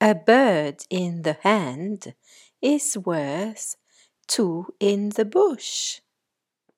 A bird in the hand is worth two in the bush.